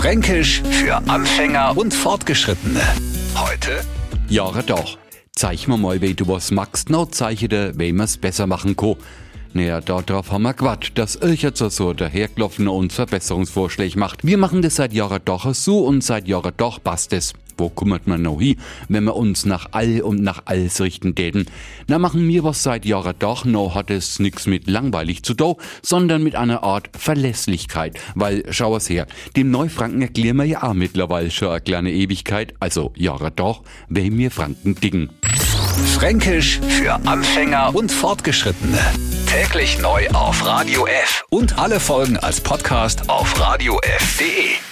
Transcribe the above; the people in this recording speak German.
Fränkisch für Anfänger und Fortgeschrittene. Heute Jahre doch. Zeig mir mal, wie du was magst, no zeiche dir, wie man's besser machen kann. Naja, darauf haben wir Quatsch, dass ich jetzt so dahergelaufen und Verbesserungsvorschläge macht. Wir machen das seit Jahren doch so und seit Jahren doch passt es. Wo kümmert man noch hin, wenn wir uns nach all und nach alles richten täten? Na, machen wir was seit Jahren doch, no hat es nix mit langweilig zu tun, sondern mit einer Art Verlässlichkeit. Weil, schau es her, dem Neufranken erklären wir ja auch mittlerweile schon eine kleine Ewigkeit, also Jahre doch, wer mir Franken dicken. Fränkisch für Anfänger und Fortgeschrittene. Täglich neu auf Radio F und alle Folgen als Podcast auf radiof.de.